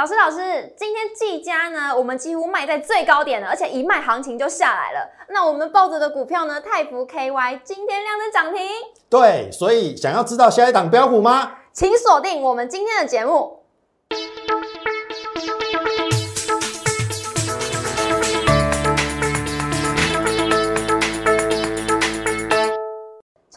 老师，老师，今天技嘉呢，我们几乎卖在最高点了，而且一卖行情就下来了。那我们抱着的股票呢，泰福 KY 今天亮灯涨停，对，所以想要知道下一档标股吗？请锁定我们今天的节目。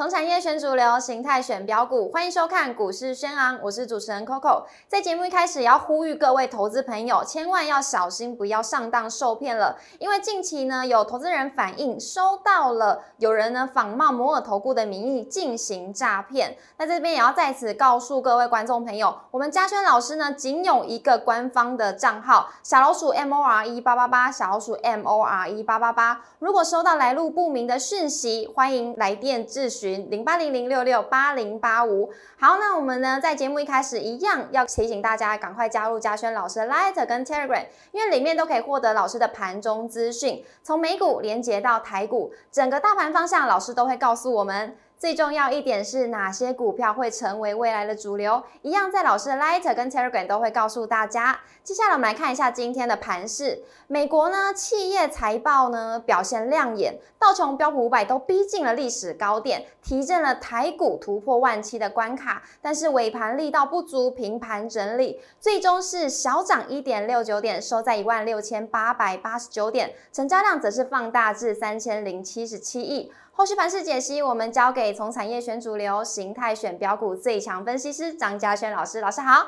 从产业选主流，形态选标股，欢迎收看股市轩昂，我是主持人 Coco。在节目一开始，要呼吁各位投资朋友，千万要小心，不要上当受骗了。因为近期呢，有投资人反映收到了有人呢仿冒摩尔投顾的名义进行诈骗。那这边也要在此告诉各位观众朋友，我们嘉轩老师呢，仅有一个官方的账号，小老鼠 M O R E 八八八，小老鼠 M O R E 八八八。如果收到来路不明的讯息，欢迎来电咨询。零八零零六六八零八五，好，那我们呢在节目一开始一样要提醒大家赶快加入嘉轩老师的 Lighter 跟 Telegram，因为里面都可以获得老师的盘中资讯，从美股连接到台股，整个大盘方向老师都会告诉我们。最重要一点是哪些股票会成为未来的主流？一样在老师的 Light 跟 Telegram 都会告诉大家。接下来我们来看一下今天的盘势。美国呢，企业财报呢表现亮眼，道琼标普五百都逼近了历史高点，提振了台股突破万七的关卡。但是尾盘力道不足，平盘整理，最终是小涨一点六九点，收在一万六千八百八十九点，成交量则是放大至三千零七十七亿。后续盘势解析，我们交给从产业选主流、形态选标股最强分析师张嘉轩老师。老师好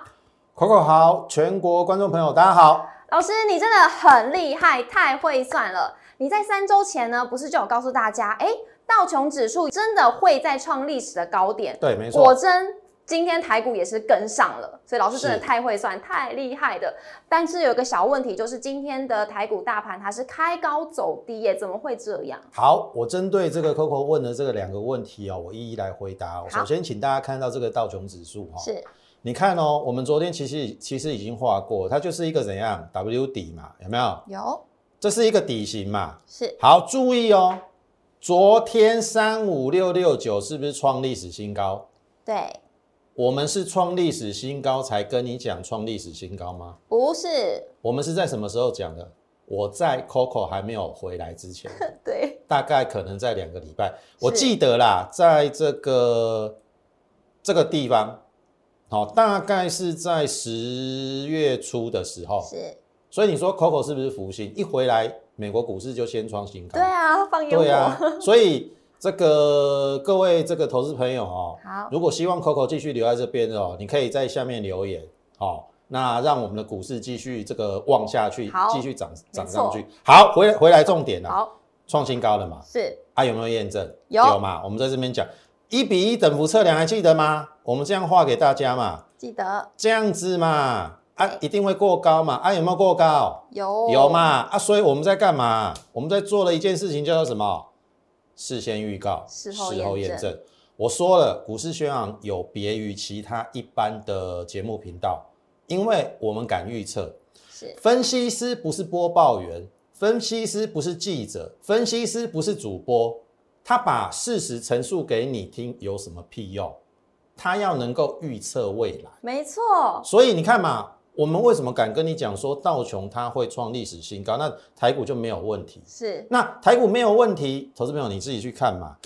，Coco 好，全国观众朋友大家好。老师，你真的很厉害，太会算了。你在三周前呢，不是就有告诉大家，哎，道琼指数真的会再创历史的高点？对，没错，果真。今天台股也是跟上了，所以老师真的太会算，太厉害的。但是有个小问题，就是今天的台股大盘它是开高走低耶，怎么会这样？好，我针对这个 Coco 问的这个两个问题哦，我一一来回答。首先，请大家看到这个道琼指数哈，是，你看哦，我们昨天其实其实已经画过，它就是一个怎样 W 底嘛，有没有？有，这是一个底型嘛。是，好，注意哦，昨天三五六六九是不是创历史新高？对。我们是创历史新高才跟你讲创历史新高吗？不是，我们是在什么时候讲的？我在 Coco 还没有回来之前，对，大概可能在两个礼拜，我记得啦，在这个这个地方，好，大概是在十月初的时候，是，所以你说 Coco 是不是福星？一回来，美国股市就先创新高，对啊，放烟火，对啊，所以。这个各位这个投资朋友哦，好，如果希望 Coco 继续留在这边哦，你可以在下面留言哦，那让我们的股市继续这个旺下去，继续涨涨上去。好，回回来重点了，好，创新高了嘛？是，啊有没有验证？有有嘛？我们在这边讲一比一等幅测量，还记得吗？我们这样画给大家嘛？记得这样子嘛？啊，一定会过高嘛？啊有没有过高？有有嘛？啊，所以我们在干嘛？我们在做了一件事情，叫做什么？事先预告，事后验证。我说了，股市宣扬有别于其他一般的节目频道，因为我们敢预测。是分析师不是播报员，分析师不是记者，分析师不是主播，他把事实陈述给你听有什么屁用？他要能够预测未来。没错。所以你看嘛。我们为什么敢跟你讲说道琼它会创历史新高？那台股就没有问题。是，那台股没有问题，投资朋友你自己去看嘛。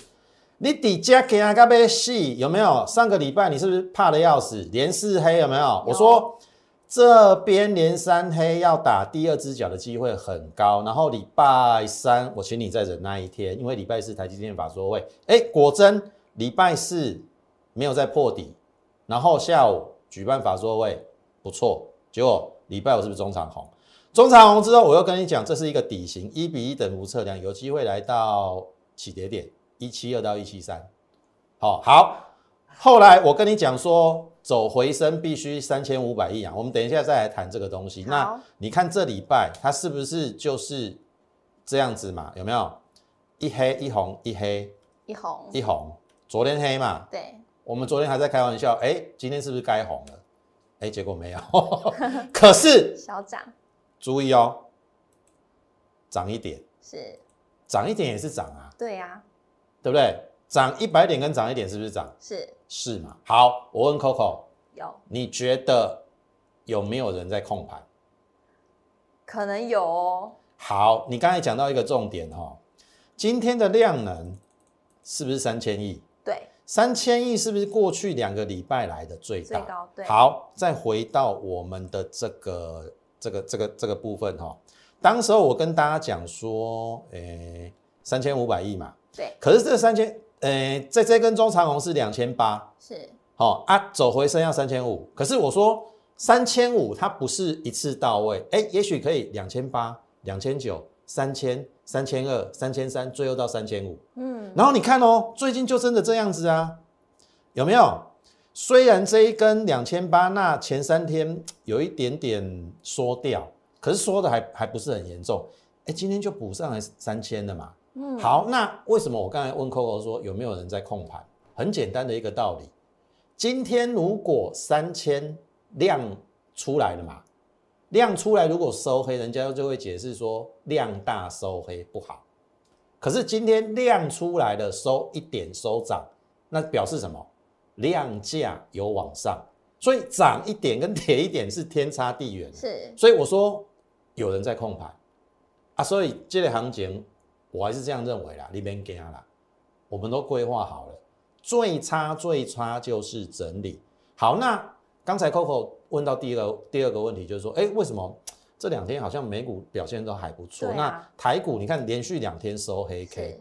你底价给啊，该被细有没有？上个礼拜你是不是怕的要死，连四黑有没有？我说这边连三黑要打第二只脚的机会很高。然后礼拜三我请你再忍耐一天，因为礼拜四台积电法说会，哎，果真礼拜四没有再破底，然后下午举办法说会，不错。结果礼拜五是不是中长红？中长红之后，我又跟你讲，这是一个底型一比一等幅测量，有机会来到起跌点一七二到一七三。好，好。后来我跟你讲说，走回升必须三千五百亿啊。我们等一下再来谈这个东西。那你看这礼拜它是不是就是这样子嘛？有没有一黑一红一黑一红一红？昨天黑嘛？对。我们昨天还在开玩笑，哎，今天是不是该红了？哎，结果没有，可是 小涨，注意哦，涨一点是，涨一点也是涨啊，对呀，对不对？涨一百点跟涨一点是不是涨？是是嘛？好，我问 Coco，有，你觉得有没有人在控盘？可能有哦。好，你刚才讲到一个重点哈、哦，今天的量能是不是三千亿？对，三千亿是不是过去两个礼拜来的最大？最高对。好，再回到我们的这个这个这个这个部分哈、当时候我跟大家讲说，诶，三千五百亿嘛，对，可是这三千，诶，在这根中长红是两千八，是，好啊，走回升要三千五，可是我说三千五它不是一次到位，哎，也许可以两千八、两千九、三千、三千二、三千三，最后到三千五。嗯，然后你看哦，最近就真的这样子啊，有没有？虽然这一根两千八，那前三天有一点点缩掉，可是缩的还还不是很严重。哎，今天就补上来三千了嘛。嗯，好，那为什么我刚才问 Coco 说有没有人在控盘？很简单的一个道理，今天如果三千量出来了嘛，量出来如果收黑，人家就会解释说量大收黑不好。可是今天量出来的，收一点收涨，那表示什么？量价有往上，所以涨一点跟跌一点是天差地远。是，所以我说有人在控盘啊，所以这类行情我还是这样认为啦，你别惊啦，我们都规划好了，最差最差就是整理。好，那刚才 Coco 问到第一个第二个问题，就是说，哎，为什么这两天好像美股表现都还不错？啊那台股你看连续两天收黑 K，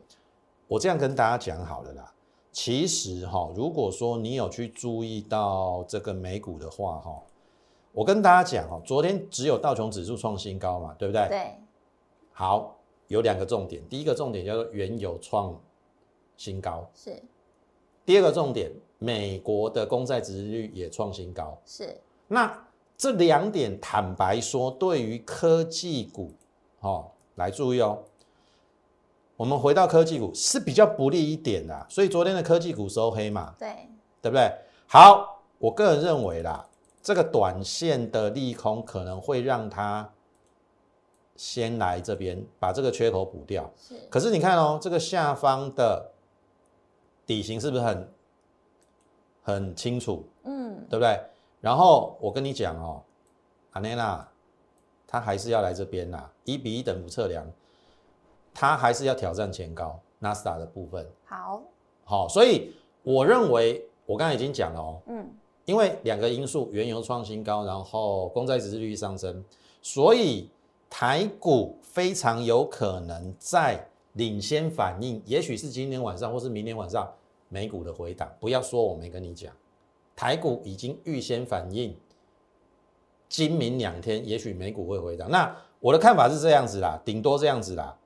我这样跟大家讲好了啦。其实哈、如果说你有去注意到这个美股的话哈、我跟大家讲哦，昨天只有道琼指数创新高嘛，对不对？对，好，有两个重点，第一个重点叫做原油创新高，是，第二个重点，美国的公债殖利率也创新高。是，那这两点，坦白说，对于科技股，哦，来注意哦。我们回到科技股是比较不利一点的，所以昨天的科技股收黑嘛，对，对不对？好，我个人认为啦，这个短线的利空可能会让它先来这边把这个缺口补掉。是，可是你看哦，这个下方的底型是不是很很清楚，嗯，对不对？然后我跟你讲哦，阿内娜，它还是要来这边啦，一比一等幅测量，它还是要挑战前高纳斯达的部分。好，好、所以我认为我刚才已经讲了哦，嗯，因为两个因素，原油创新高，然后公债殖利率上升，所以台股非常有可能在领先反应，也许是今天晚上或是明天晚上美股的回档。不要说我没跟你讲，台股已经预先反应，今明两天也许美股会回涨。那我的看法是这样子啦，顶多这样子啦。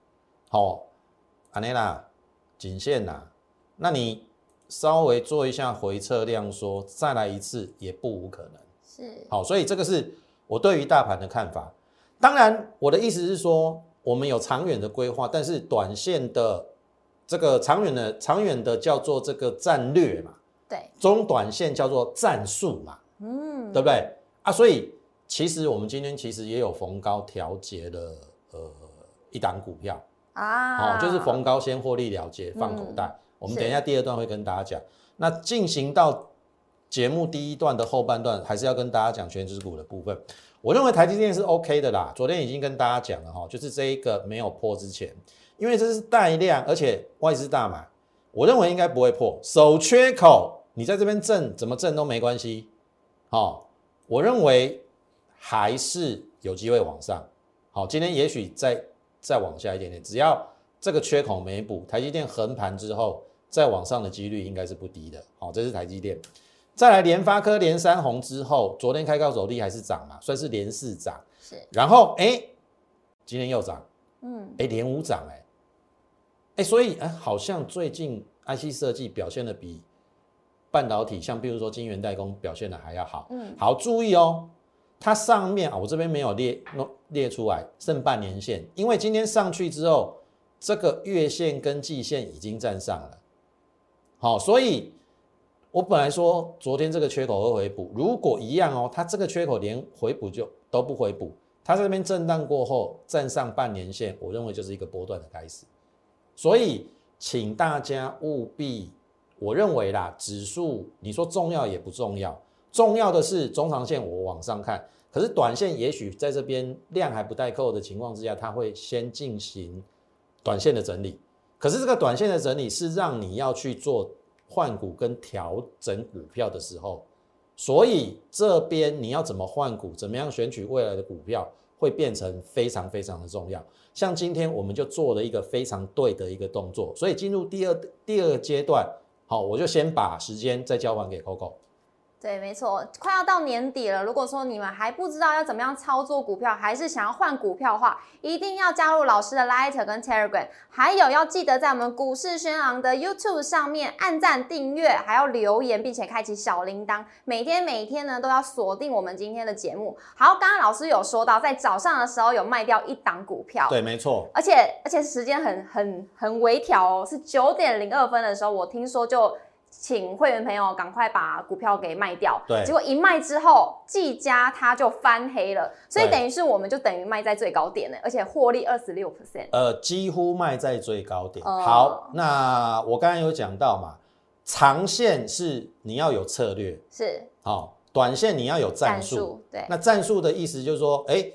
好、安内啦，颈线啦，那你稍微做一下回测量缩，再来一次也不无可能。是，好，所以这个是我对于大盘的看法。当然，我的意思是说，我们有长远的规划，但是短线的这个长远的长远的叫做这个战略嘛，对，中短线叫做战术嘛，嗯，对不对啊？所以其实我们今天其实也有逢高调节的呃一档股票，啊，哦，就是逢高先获利了结，放口袋。我们等一下第二段会跟大家讲。那进行到节目第一段的后半段，还是要跟大家讲全指股的部分。我认为台积电是 OK 的啦，昨天已经跟大家讲了哈，就是这一个没有破之前，因为这是带量，而且外资大买，我认为应该不会破。守缺口，你在这边震怎么震都没关系。好、我认为还是有机会往上。好，今天也许再再往下一点点，只要这个缺口没补，台积电横盘之后再往上的几率应该是不低的。好，这是台积电。再来联发科连三红之后，昨天开高走低还是涨嘛，算是连四涨。是，然后哎，今天又涨，嗯，哎，连五涨哎，哎，所以哎，好像最近 IC 设计表现的比半导体，像比如说晶圆代工表现的还要好。嗯，好，注意哦，它上面啊，我这边没有列弄列出来剩半年线，因为今天上去之后，这个月线跟季线已经站上了。好，所以我本来说昨天这个缺口会回补，如果一样哦，它这个缺口连回补就都不回补，它在这边震荡过后站上半年线，我认为就是一个波段的开始。所以，请大家务必，我认为啦，指数你说重要也不重要，重要的是中长线我往上看，可是短线也许在这边量还不带够的情况之下，它会先进行短线的整理。可是这个短线的整理是让你要去做换股跟调整股票的时候，所以这边你要怎么换股，怎么样选取未来的股票，会变成非常非常的重要。像今天我们就做了一个非常对的一个动作，所以进入第二第二个阶段，好，我就先把时间再交还给 Coco。对，没错，快要到年底了。如果说你们还不知道要怎么样操作股票，还是想要换股票的话，一定要加入老师的 Light 跟 Telegram，还有要记得在我们股市轩昂的 YouTube 上面按赞、订阅，还要留言，并且开启小铃铛，每天每天呢都要锁定我们今天的节目。好，刚刚老师有说到，在早上的时候有卖掉一档股票，对，没错，而且而且时间很很很微调哦，是九点零二分的时候，我听说就。请会员朋友赶快把股票给卖掉，对，结果一卖之后，技嘉它就翻黑了，所以等于是我们就等于卖在最高点了，而且获利二十六。percent。呃，几乎卖在最高点。哦。好，那我刚刚有讲到嘛，长线是你要有策略，是。好、短线你要有战术。对，那战术的意思就是说，哎，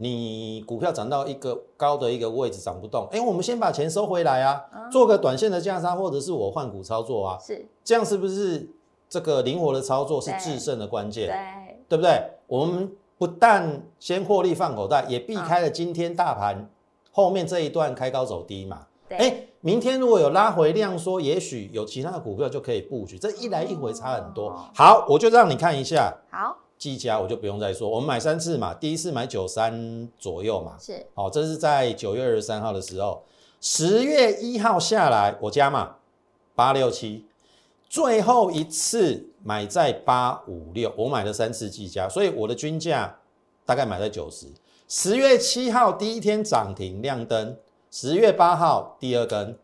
你股票涨到一个高的一个位置涨不动，哎，我们先把钱收回来啊，做个短线的价差，或者是我换股操作啊，是，这样是不是这个灵活的操作是制胜的关键？对，对不对？我们不但先获利放口袋，也避开了今天大盘后面这一段开高走低嘛。对，哎，明天如果有拉回量说，也许有其他的股票就可以布局。这一来一回差很多。哦好，我就让你看一下好，技嘉，我就不用再说，我们买三次嘛，第一次买九三左右嘛。是，好，这是在九月二十三号的时候，十月一号下来我加嘛八六七，最后一次买在八五六，我买了三次技嘉，所以我的均价大概买在九十。十月七号第一天涨停亮灯，十月八号第二根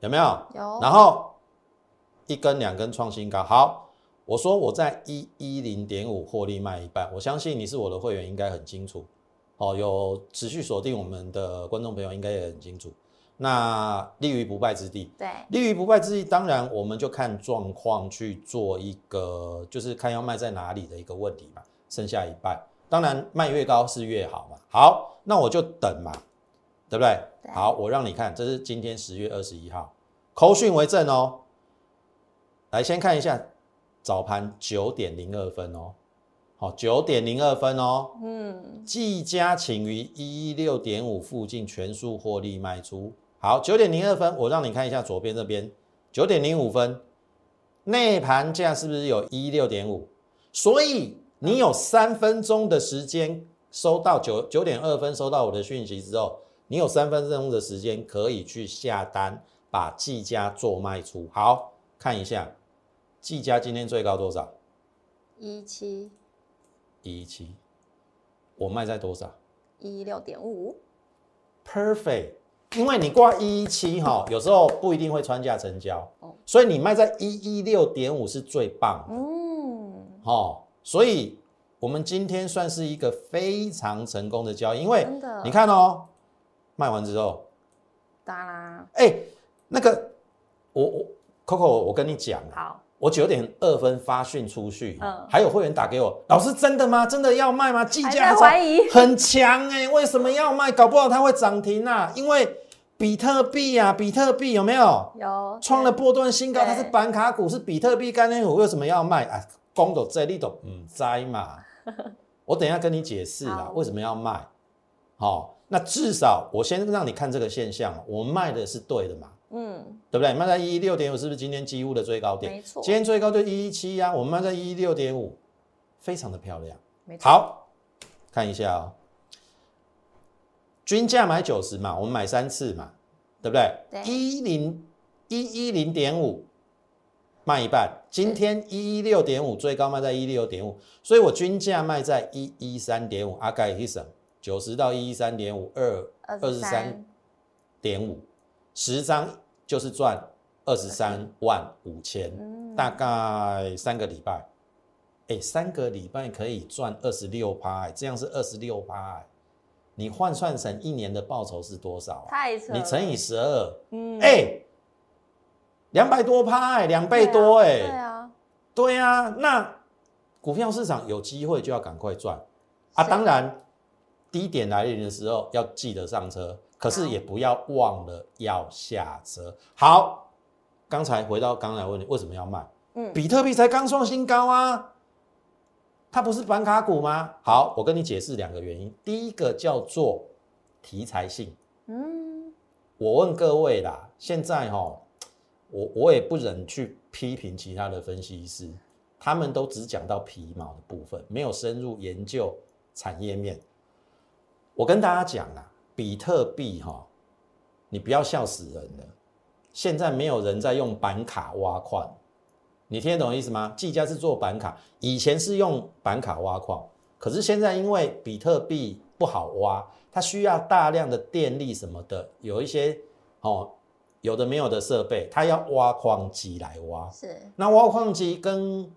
有没有？有，然后一根两根创新高。好，我说我在一一零点五获利卖一半，我相信你是我的会员，应该很清楚。哦，有持续锁定我们的观众朋友应该也很清楚。那立于不败之地，对，立于不败之地，当然我们就看状况去做一个，就是看要卖在哪里的一个问题嘛。剩下一半，当然卖越高是越好嘛。好，那我就等嘛，对不对？对好，我让你看，这是今天十月二十一号，口讯为证哦。来，先看一下早盘九点零二分哦，好，九点零二分哦。嗯，技嘉请于一六点五附近全数获利卖出。好，九点零二分，我让你看一下左边这边，九点零五分，内盘价是不是有一六点五？所以你有三分钟的时间收到九九点二分收到我的讯息之后，你有三分钟的时间可以去下单，把技嘉做卖出。好，看一下技嘉今天最高多少？一七。一七，我卖在多少？一六点五，perfect，因为你挂一一七哈，有时候不一定会穿价成交哦，所以你卖在一一六点五是最棒的。嗯，哦。所以我们今天算是一个非常成功的交易，因为你看哦，卖完之后，当然，哎，那个我我 Coco，我跟你讲啊，好，我九点二分发讯出去，嗯还有会员打给我，老师真的吗？真的要卖吗？计还价在怀疑，很强哎、为什么要卖？搞不好它会涨停啊，因为比特币啊，比特币有没有有创了波段新高？它是板卡股，是比特币概念股，为什么要卖啊？公的这里都唔栽嘛，我等一下跟你解释啦好，为什么要卖？好、那至少我先让你看这个现象，我卖的是对的嘛，嗯，对不对？卖在一一六点五，是不是今天几乎的最高点？没错今天最高就一一七呀，我们卖在一一六点五，非常的漂亮。没错，好，看一下哦，均价买九十嘛，我们买三次嘛，对不对？对一零一一零点五卖一半，今天一一六点五最高卖在一六点五，所以我均价卖在一一三点五，阿盖一省九十到一一三点五二二十三点五，十张就是赚二十三万五千，嗯大概三个礼拜。哎，三个礼拜可以赚二十六趴，哎这样是二十六趴，哎你换算成一年的报酬是多少啊？太扯，你乘以十二，嗯，哎，两百多趴，哎，两倍多，对哎，啊，对啊，那股票市场有机会就要赶快赚。啊。是当然，低点来临的时候要记得上车，可是也不要忘了要下车。好，刚才回到刚才问你为什么要卖？嗯，比特币才刚创新高啊，它不是板卡股吗？好，我跟你解释两个原因。第一个叫做题材性。嗯，我问各位啦，现在哈，我我也不忍去批评其他的分析师，他们都只讲到皮毛的部分，没有深入研究产业面。我跟大家讲啊，比特币哈，你不要笑死人了。现在没有人在用板卡挖矿，你听得懂意思吗？技嘉是做板卡，以前是用板卡挖矿，可是现在因为比特币不好挖，它需要大量的电力什么的，有一些哦有的没有的设备，它要挖矿机来挖。是那挖矿机跟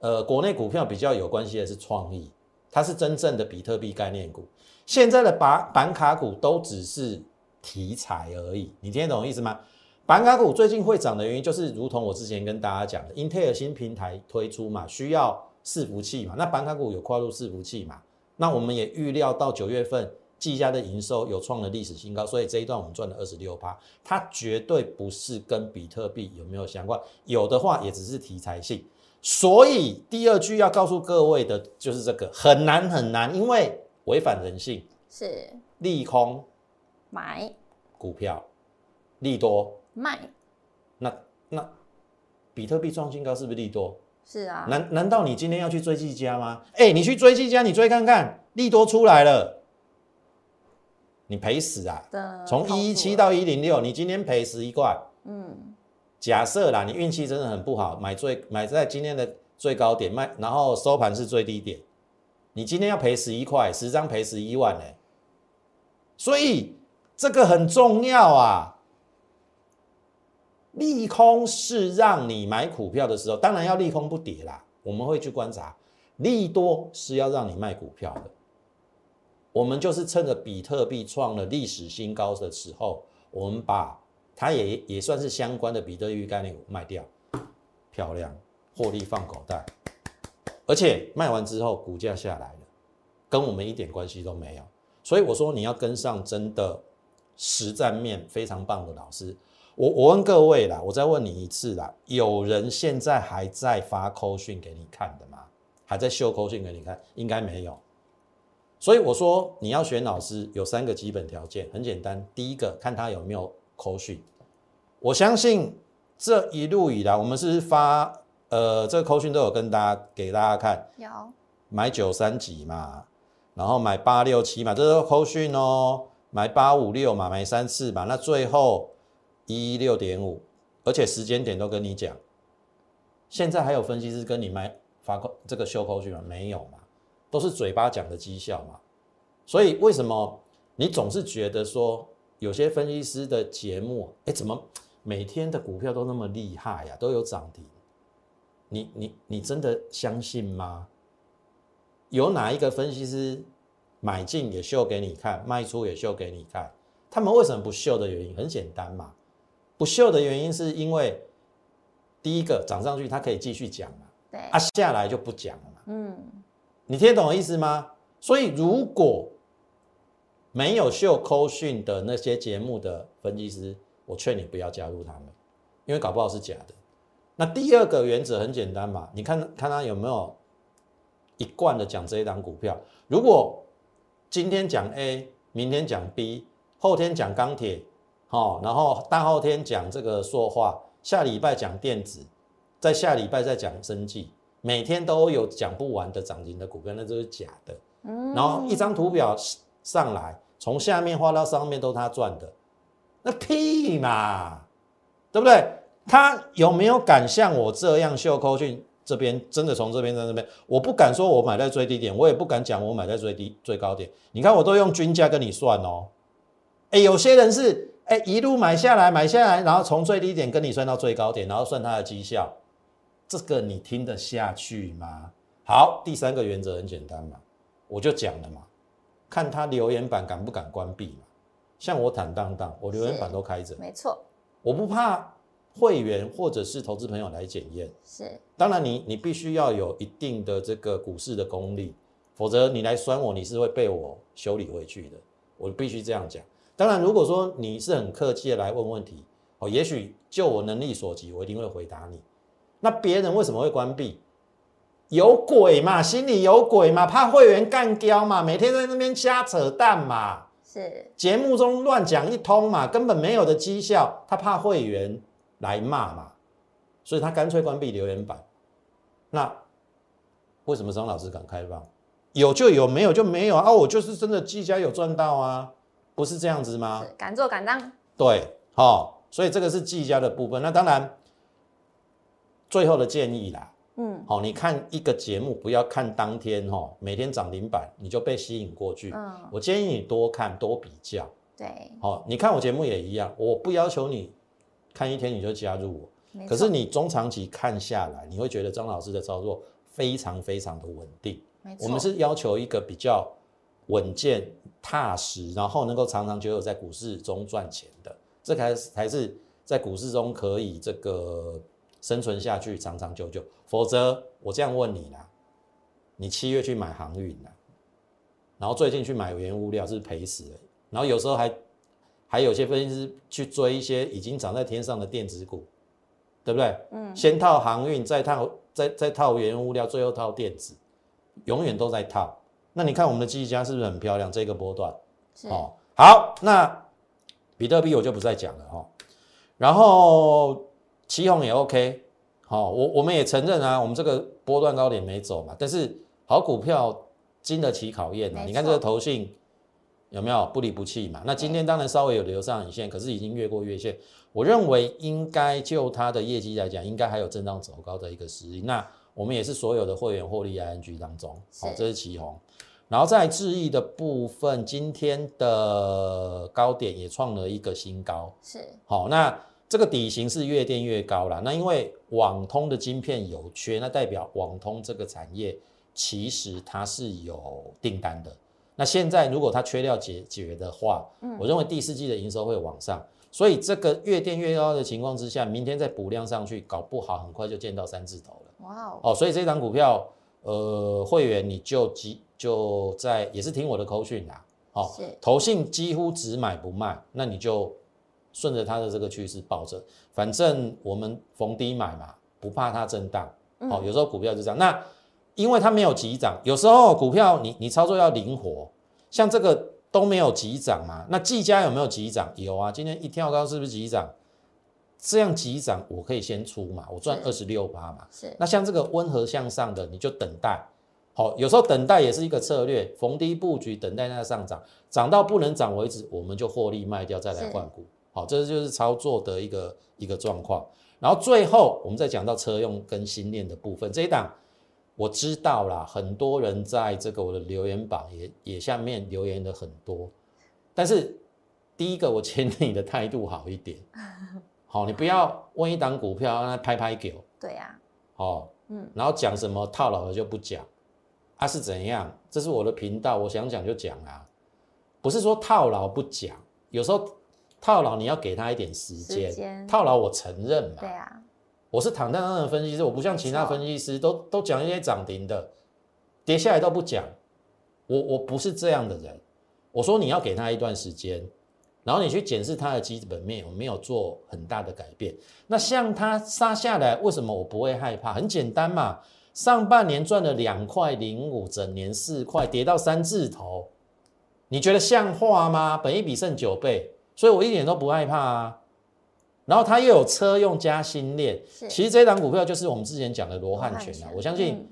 呃国内股票比较有关系的是创意，它是真正的比特币概念股。现在的板板卡股都只是题材而已，你听得懂意思吗？板卡股最近会涨的原因，就是如同我之前跟大家讲的，英特尔新平台推出嘛，需要伺服器嘛，那板卡股有跨入伺服器嘛，那我们也预料到九月份技嘉的营收有创了历史新高，所以这一段我们赚了二十六趴，它绝对不是跟比特币有没有相关，有的话也只是题材性。所以第二句要告诉各位的就是这个很难很难，因为违反人性，是。利空买。股票，利多。卖。那那比特币创新高是不是利多？是啊，难难道你今天要去追技嘉吗？哎、你去追技嘉，你追看看，利多出来了，你赔死啊！的从一一七到一零六，你今天赔十一块。嗯。假设啦，你运气真的很不好，买最买在今天的最高点卖，然后收盘是最低点，你今天要赔十一块，十张赔十一万呢、所以这个很重要啊。利空是让你买股票的时候，当然要利空不跌啦，我们会去观察。利多是要让你卖股票的。我们就是趁着比特币创了历史新高的时候，我们把它也也算是相关的比特币概念股卖掉，漂亮，获利放口袋。而且卖完之后股价下来了，跟我们一点关系都没有。所以我说你要跟上真的实战面非常棒的老师。我我问各位啦，我再问你一次啦，有人现在还在发扣讯给你看的吗？还在秀扣讯给你看？应该没有。所以我说你要选老师有三个基本条件，很简单。第一个看他有没有扣讯，我相信这一路以来我们是发呃这个扣讯都有跟大家给大家看，有买九三几嘛，然后买八六七嘛，这是扣讯哦，买八五六嘛，买三次嘛，那最后一六点五，而且时间点都跟你讲。现在还有分析师跟你买发扣这个秀扣讯吗？没有嘛，都是嘴巴讲的绩效嘛。所以为什么你总是觉得说有些分析师的节目，哎，怎么每天的股票都那么厉害呀、都有涨停？你你你真的相信吗？有哪一个分析师买进也秀给你看，卖出也秀给你看？他们为什么不秀的原因很简单嘛，不秀的原因是因为第一个涨上去，它可以继续讲嘛，对，啊下来就不讲了嘛。嗯你听得懂我意思吗？所以如果没有秀扣讯的那些节目的分析师，我劝你不要加入他们，因为搞不好是假的。那第二个原则很简单嘛，你看看他有没有一贯的讲这一档股票。如果今天讲 A，明天讲 B，后天讲钢铁，哦，然后大后天讲这个塑化，下礼拜讲电子，在下礼拜再讲生技，每天都有讲不完的涨停的股票，那就是假的。嗯，然后一张图表上来，从下面画到上面都他赚的，那屁嘛，对不对？他有没有敢像我这样秀扣讯这边真的从这边在那边？我不敢说我买在最低点，我也不敢讲我买在最低最高点。你看我都用均价跟你算哦。哎，有些人是哎一路买下来买下来，然后从最低点跟你算到最高点，然后算他的绩效，这个你听得下去吗？好，第三个原则很简单嘛，我就讲了嘛，看他留言板敢不敢关闭嘛。像我坦荡荡，我留言板都开着，没错，我不怕会员或者是投资朋友来检验。是当然你，你必须要有一定的这个股市的功力，否则你来酸我，你是会被我修理回去的。我必须这样讲。当然，如果说你是很客气的来问问题，哦，也许就我能力所及，我一定会回答你。那别人为什么会关闭？有鬼嘛，心里有鬼嘛，怕会员干掉嘛，每天在那边瞎扯淡嘛，是节目中乱讲一通嘛，根本没有的绩效，他怕会员来骂嘛，所以他干脆关闭留言板。那为什么张老师敢开放？有就有，没有就没有啊！我就是真的技嘉有赚到啊，不是这样子吗？敢做敢当，对，好、所以这个是技嘉的部分。那当然，最后的建议啦，嗯好、你看一个节目，不要看当天哈、每天涨停板你就被吸引过去。嗯，我建议你多看多比较。对，好、你看我节目也一样，我不要求你看一天你就加入我，可是你中长期看下来，你会觉得张老师的操作非常非常的稳定。我们是要求一个比较稳健、踏实，然后能够长长久久在股市中赚钱的，这才才是在股市中可以这个生存下去，长长久久。否则，我这样问你啦，你七月去买航运啦，然后最近去买原物料，是赔死了？然后有时候还还有些分析师去追一些已经涨在天上的电子股，对不对？嗯，先套航运，再套再再套原物料，最后套电子，永远都在套。那你看我们的技嘉是不是很漂亮？这个波段是哦，好，那比特币我就不再讲了哈、哦。然后旗宏也 OK，好、我我们也承认啊，我们这个波段高点没走嘛，但是好股票经得起考验啊。你看这个错投信有没有不离不弃嘛？那今天当然稍微有留上影线，可是已经越过月线。我认为应该就它的业绩来讲，应该还有震荡走高的一个实力。那我们也是所有的会员获利 ING 当中，好、是这是旗宏。然后在智易的部分，今天的高点也创了一个新高。是好，那这个底型是越垫越高啦。那因为网通的晶片有缺，那代表网通这个产业其实它是有订单的。那现在如果它缺料解决的话，嗯我认为第四季的营收会往上。所以这个越垫越高的情况之下，明天再补量上去，搞不好很快就见到三字头了。哇哦，哦，所以这张股票，呃，会员你就几就在也是听我的口讯啦。哦，投信几乎只买不卖，那你就顺着它的这个趋势抱着，反正我们逢低买嘛，不怕它震荡。嗯哦，有时候股票就这样。那因为它没有急涨，有时候股票你你操作要灵活，像这个都没有急涨嘛。那技嘉有没有急涨？有啊，今天一跳高是不是急涨？这样急涨我可以先出嘛，我赚二十六八嘛。是那像这个温和向上的，你就等待。好、有时候等待也是一个策略，逢低布局，等待它上涨，涨到不能涨为止，我们就获利卖掉，再来是换股。好、这就是操作的一个一个状况。然后最后我们再讲到车用跟新链的部分，这一档我知道啦，很多人在这个我的留言榜也也下面留言的很多，但是第一个我请你的态度好一点，好、你不要问一档股票让它拍拍给我。对呀，哦，嗯，然后讲什么套牢的就不讲，啊是怎样？这是我的频道，我想讲就讲啊，不是说套牢不讲，有时候套牢你要给他一点时间，时间套牢我承认嘛，对呀，我是坦荡荡的分析师，我不像其他分析师都都讲一些涨停的，跌下来都不讲，我我不是这样的人，我说你要给他一段时间。然后你去检视它的基本面有没有做很大的改变。那像它杀下来，为什么我不会害怕？很简单嘛，上半年赚了两块零五，整年四块，跌到三字头，你觉得像话吗？本一比剩九倍，所以我一点都不害怕啊。然后它又有车用加新链，其实这档股票就是我们之前讲的罗汉拳啊。我相信嗯，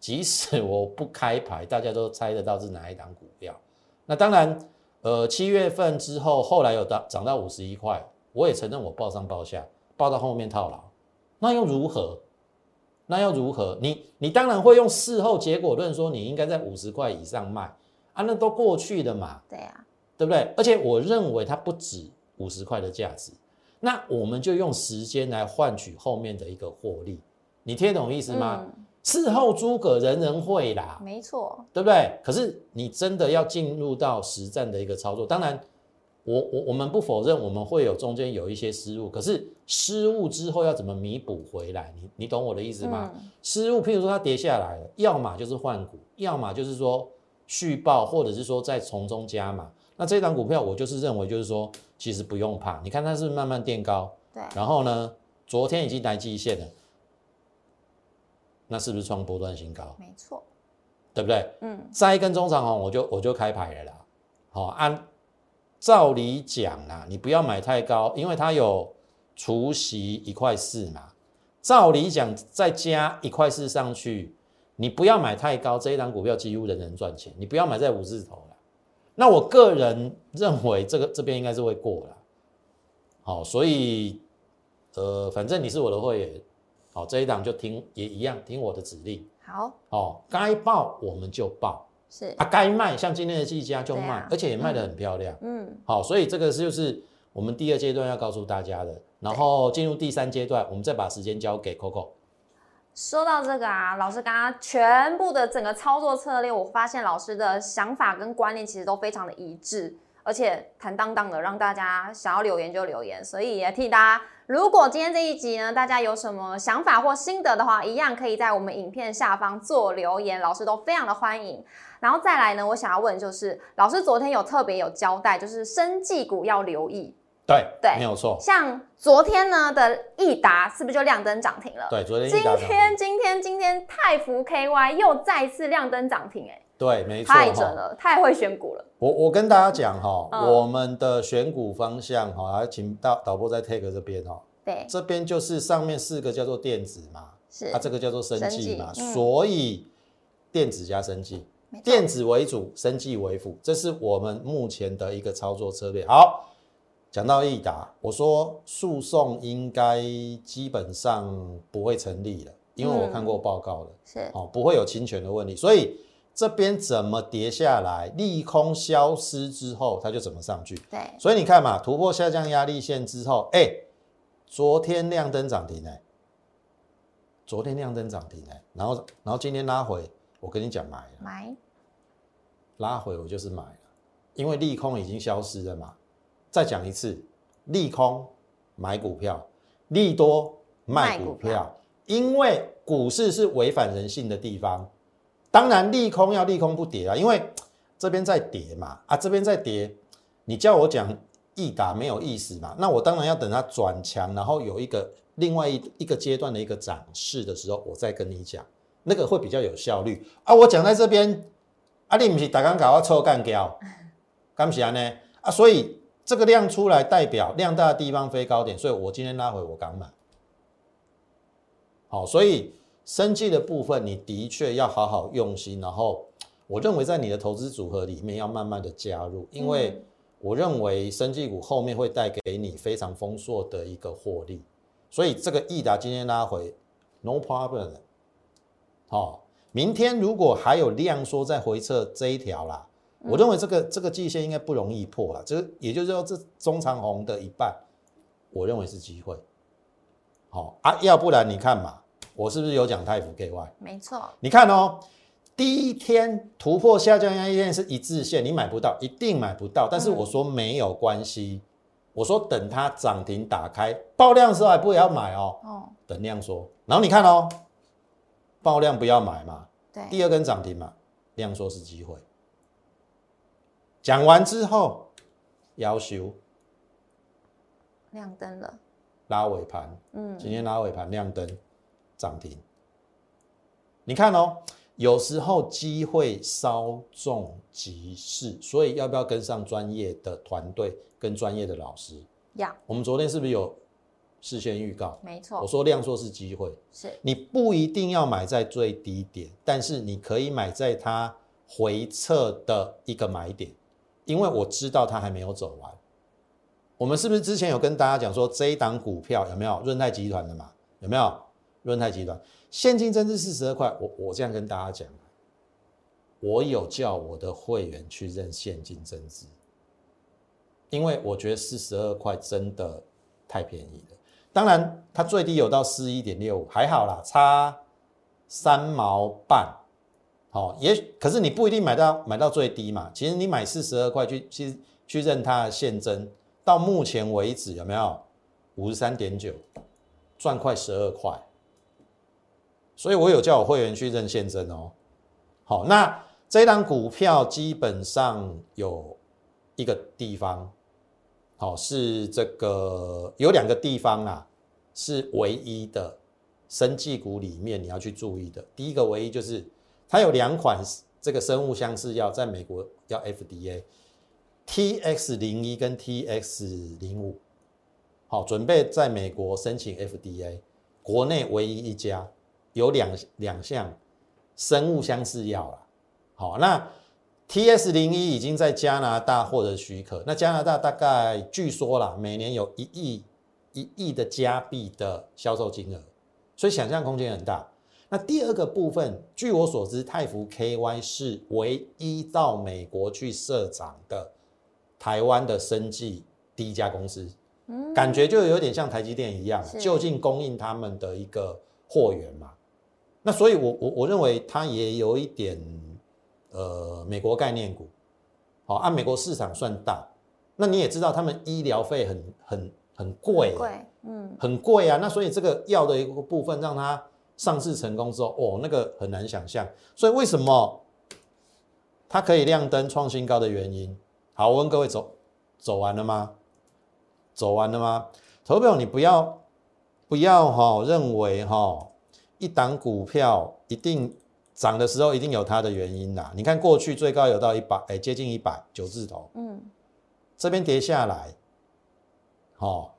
即使我不开牌，大家都猜得到是哪一档股票。那当然，呃，七月份之后，后来有涨涨到五十一块，我也承认我报上报下，报到后面套牢，那又如何？那又如何？你你当然会用事后结果论说你应该在五十块以上卖啊，那都过去的嘛，对呀，对不对？而且我认为它不止五十块的价值，那我们就用时间来换取后面的一个获利，你听得懂意思吗？嗯，事后诸葛人人会啦，没错，对不对？可是你真的要进入到实战的一个操作，当然我我我们不否认我们会有中间有一些失误，可是失误之后要怎么弥补回来？你你懂我的意思吗？嗯失误，譬如说它跌下来了，要么就是换股，要么就是说续报，或者是说再从中加码。那这档股票我就是认为就是说，其实不用怕，你看它是不是慢慢垫高，对，然后呢，昨天已经来季线了，那是不是创波段新高？没错，对不对？嗯，再一根中长红，我就我就开牌了啦。好、按照理讲啦，你不要买太高，因为它有除息一块四嘛。照理讲，再加一块四上去，你不要买太高，这一档股票几乎人人赚钱。你不要买在五字头了。那我个人认为，这个这边应该是会过了。好、所以呃，反正你是我的会员，好、这一档就听也一样，听我的指令。好，哦，该报我们就报是，啊，该卖像今天的技嘉就卖，啊而且也卖得很漂亮。嗯，好，所以这个就是我们第二阶段要告诉大家的。然后进入第三阶段，我们再把时间交给 Coco。说到这个啊，老师刚刚全部的整个操作策略，我发现老师的想法跟观念其实都非常的一致，而且坦荡荡的让大家想要留言就留言，所以也替大家，如果今天这一集呢，大家有什么想法或心得的话，一样可以在我们影片下方做留言，老师都非常的欢迎。然后再来呢，我想要问就是，老师昨天有特别有交代，就是生技股要留意，对对没有错。像昨天呢的益达是不是就亮灯涨停了？对，昨天今天今天今天泰福 KY 又再次亮灯涨停，哎，对，没错，太准了，太会选股了。我我跟大家讲哈，嗯我们的选股方向哈，还请导导播在 take 这边哈，对，这边就是上面四个叫做电子嘛，是啊，这个叫做生技嘛，生技嗯所以电子加生技。电子为主，生技为辅，这是我们目前的一个操作策略。好，讲到益达，我说诉讼应该基本上不会成立了，因为我看过报告了，是哦，不会有侵权的问题，所以这边怎么跌下来，利空消失之后，它就怎么上去。对，所以你看嘛，突破下降压力线之后，哎、昨天亮灯涨停哎，昨天亮灯涨停哎，然后然后今天拉回，我跟你讲买了。买拉回我就是买了，因为利空已经消失了嘛。再讲一次，利空买股票，利多卖股票票，因为股市是违反人性的地方。当然，利空要利空不跌啊，因为这边在跌嘛，啊这边在跌，你叫我讲易达没有意思嘛。那我当然要等它转强，然后有一个另外一一个阶段的一个涨势的时候，我再跟你讲，那个会比较有效率啊。我讲在这边。啊，你不是打刚搞要抽干胶，干是安呢？啊，所以这个量出来代表量大的地方飞高点，所以我今天拉回我刚买。好，所以生计的部分你的确要好好用心，然后我认为在你的投资组合里面要慢慢的加入，因为我认为生技股后面会带给你非常丰硕的一个获利，所以这个益达今天拉回，no problem。好、明天如果还有量缩再回撤这一条啦，我认为这个这个季线应该不容易破了，这也就是说这中长红的一半，我认为是机会。好、啊，要不然你看嘛，我是不是有讲泰福 KY？没错，你看哦，第一天突破下降压力线是一致线，你买不到，一定买不到。但是我说没有关系，我说等它涨停打开爆量的时候还不要买哦，哦，等量缩。然后你看哦，爆量不要买嘛，对，第二根涨停嘛，量缩是机会。讲完之后，要求。亮灯了，拉尾盘，嗯，今天拉尾盘亮灯涨停。你看哦，有时候机会稍纵即逝，所以要不要跟上专业的团队跟专业的老师？要，我们昨天是不是有事先预告？没错，我说量缩是机会，是。你不一定要买在最低点，但是你可以买在它回撤的一个买点，因为我知道它还没有走完。我们是不是之前有跟大家讲说这一档股票有没有润泰集团的嘛？有没有润泰集团现金增值四十二块？我我这样跟大家讲，我有叫我的会员去认现金增值，因为我觉得四十二块真的太便宜了。当然，它最低有到四一点六五，还好啦，差三毛半。好、也可是你不一定买到买到最低嘛。其实你买四十二块去，其实去认它的现增，到目前为止有没有五十三点九，赚快十二块。所以我有叫我会员去认现增哦。好，那这档股票基本上有一个地方，好是这个有两个地方啊，是唯一的生技股里面你要去注意的。第一个唯一就是它有两款这个生物相似药在美国要 FDA，T X 零一跟 T X 零五，好准备在美国申请 FDA，国内唯一一家。有两两项生物相似药了，好，那 T S 零一已经在加拿大获得许可，那加拿大大概据说啦，每年有一亿一亿的加币的销售金额，所以想象空间很大。那第二个部分，据我所知，泰福 K Y 是唯一到美国去设厂的台湾的生技第一家公司，嗯。感觉就有点像台积电一样，就近供应他们的一个货源嘛。那所以，我我我认为它也有一点，呃，美国概念股，好，按美国市场算大，那你也知道，他们医疗费很很很贵，贵，嗯，很贵啊。那所以这个药的一个部分，让它上市成功之后，哦，那个很难想象。所以为什么它可以亮灯创新高的原因？好，我问各位，走走完了吗？走完了吗？投票，你不要不要哈，认为哈。一档股票一定涨的时候，一定有它的原因啦。你看过去最高有到一百，哎，接近一百九字头，嗯，这边跌下来，好，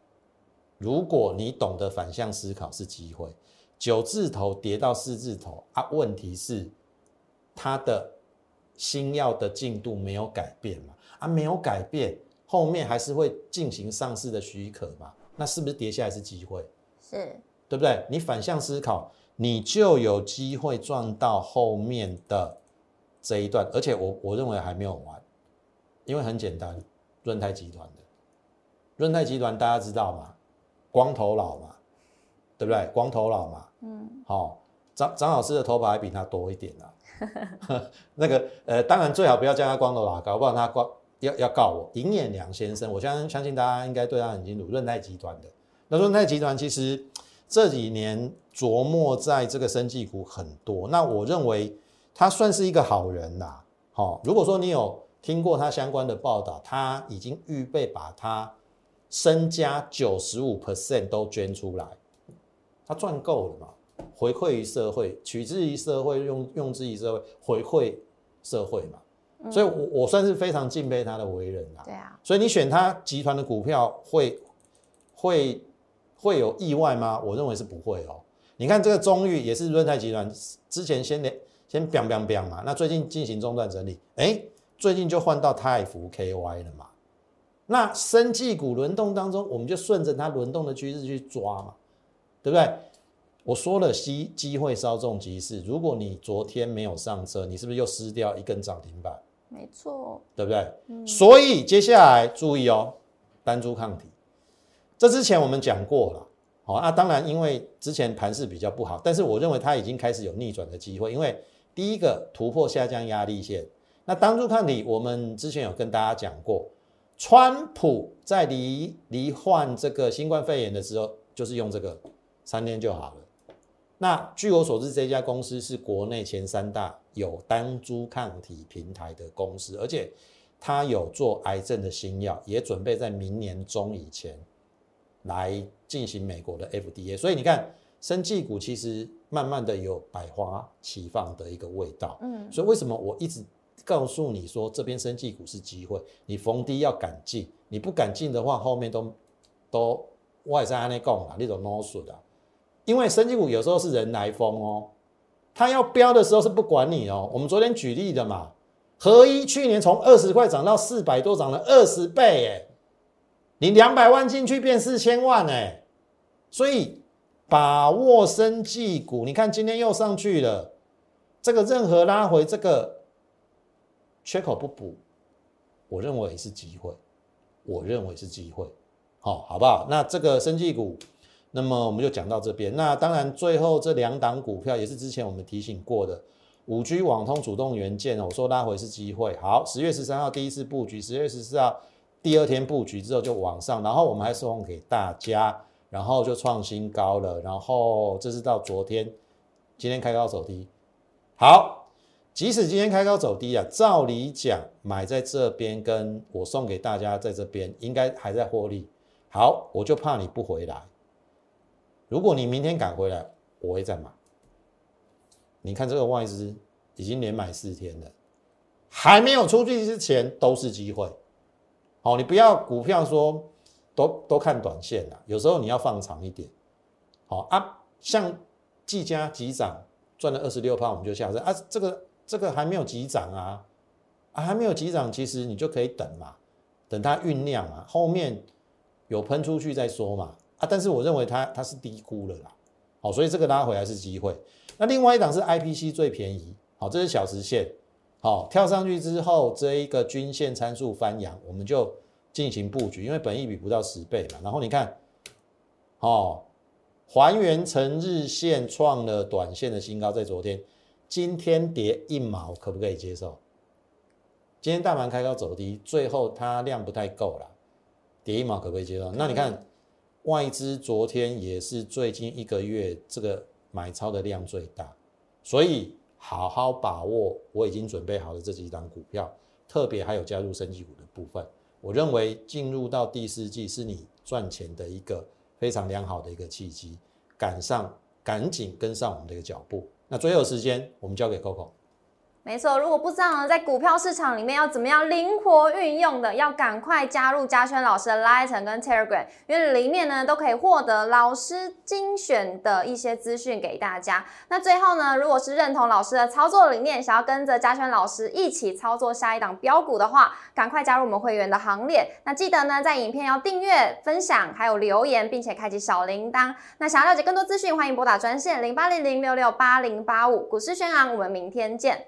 如果你懂得反向思考是机会，九字头跌到四字头啊，问题是它的新药的进度没有改变嘛？啊，没有改变，后面还是会进行上市的许可嘛？那是不是跌下来是机会？是，对不对？你反向思考。你就有机会赚到后面的这一段，而且我我认为还没有完，因为很简单，润泰集团的润泰集团大家知道吗？光头佬嘛，对不对？光头佬嘛，嗯，好，张张老师的头发还比他多一点啊。那个呃，当然最好不要叫他光头佬，搞不好他光要要告我。尹衍良先生，我相相信大家应该对他很清楚，润泰集团的。那润泰集团其实。这几年琢磨在这个生技股很多，那我认为他算是一个好人啦。好，如果说你有听过他相关的报道，他已经预备把他身家九十五 percent 都捐出来，他赚够了嘛？回馈于社会，取之于社会，用用之于社会，回馈社会嘛。所以，我我算是非常敬佩他的为人啦。对啊。所以你选他集团的股票会会。会有意外吗？我认为是不会哦。你看这个中裕也是润泰集团之前先连先 biang biang biang 嘛，那最近进行中断整理，哎，最近就换到泰福 KY 了嘛。那生技股轮动当中，我们就顺着它轮动的趋势去抓嘛，对不对？我说了，机机会稍纵即逝。如果你昨天没有上车，你是不是又失掉一根涨停板？没错，对不对？嗯。所以接下来注意哦，单株抗体。这之前我们讲过了，好啊，当然因为之前盘势比较不好，但是我认为它已经开始有逆转的机会，因为第一个突破下降压力线，那当初看你我们之前有跟大家讲过，川普在罹罹患这个新冠肺炎的时候，就是用这个三天就好了。那据我所知，这家公司是国内前三大有单株抗体平台的公司，而且它有做癌症的新药，也准备在明年中以前。来进行美国的 FDA，所以你看，生技股其实慢慢的有百花齐放的一个味道。嗯，所以为什么我一直告诉你说这边生技股是机会，你逢低要敢进，你不敢进的话，后面都都外在安内讲啊，那种 no 损的。因为生技股有时候是人来疯哦，它要飙的时候是不管你哦。我们昨天举例的嘛，合一去年从二十块涨到四百多，涨了二十倍，哎。你两百万进去变四千万哎，所以把握生技股，你看今天又上去了，这个任何拉回这个缺口不补，我认为是机会，我认为是机会，好，好不好？那这个生技股，那么我们就讲到这边。那当然最后这两档股票也是之前我们提醒过的，五 G 网通主动元件我说拉回是机会。好，十月十三号第一次布局，十月十四号。第二天布局之后就往上，然后我们还送给大家，然后就创新高了，然后这是到昨天，今天开高走低，好，即使今天开高走低啊，照理讲买在这边，跟我送给大家在这边应该还在获利，好，我就怕你不回来，如果你明天赶回来，我会再买。你看这个外资已经连买四天了，还没有出去之前都是机会。好，你不要股票说都都看短线了，有时候你要放长一点。好啊，像技嘉急涨赚了二十六趴，我们就下车啊。这个这个还没有急涨啊，啊还没有急涨，其实你就可以等嘛，等它酝酿啊，后面有喷出去再说嘛。啊，但是我认为它它是低估了啦。好，所以这个拉回来是机会。那另外一档是 IPC 最便宜，好，这是小时线。好，跳上去之后，这一个均线参数翻阳，我们就进行布局，因为本益比不到十倍嘛。然后你看，哦，还原成日线创了短线的新高，在昨天，今天跌一毛，可不可以接受？今天大盘开高走低，最后它量不太够了，跌一毛可不可以接受？那你看外资昨天也是最近一个月这个买超的量最大，所以。好好把握我已经准备好的这几档股票，特别还有加入升级股的部分。我认为进入到第四季是你赚钱的一个非常良好的一个契机，赶上赶紧跟上我们的一个脚步。那最后时间我们交给 Coco。没错，如果不知道呢，在股票市场里面要怎么样灵活运用的，要赶快加入嘉轩老师的 Light 跟 Telegram，因为里面呢都可以获得老师精选的一些资讯给大家。那最后呢，如果是认同老师的操作理念，想要跟着嘉轩老师一起操作下一档标股的话，赶快加入我们会员的行列。那记得呢，在影片要订阅、分享，还有留言，并且开启小铃铛。那想要了解更多资讯，欢迎拨打专线零八零零六六八零八五股市宣昂。我们明天见。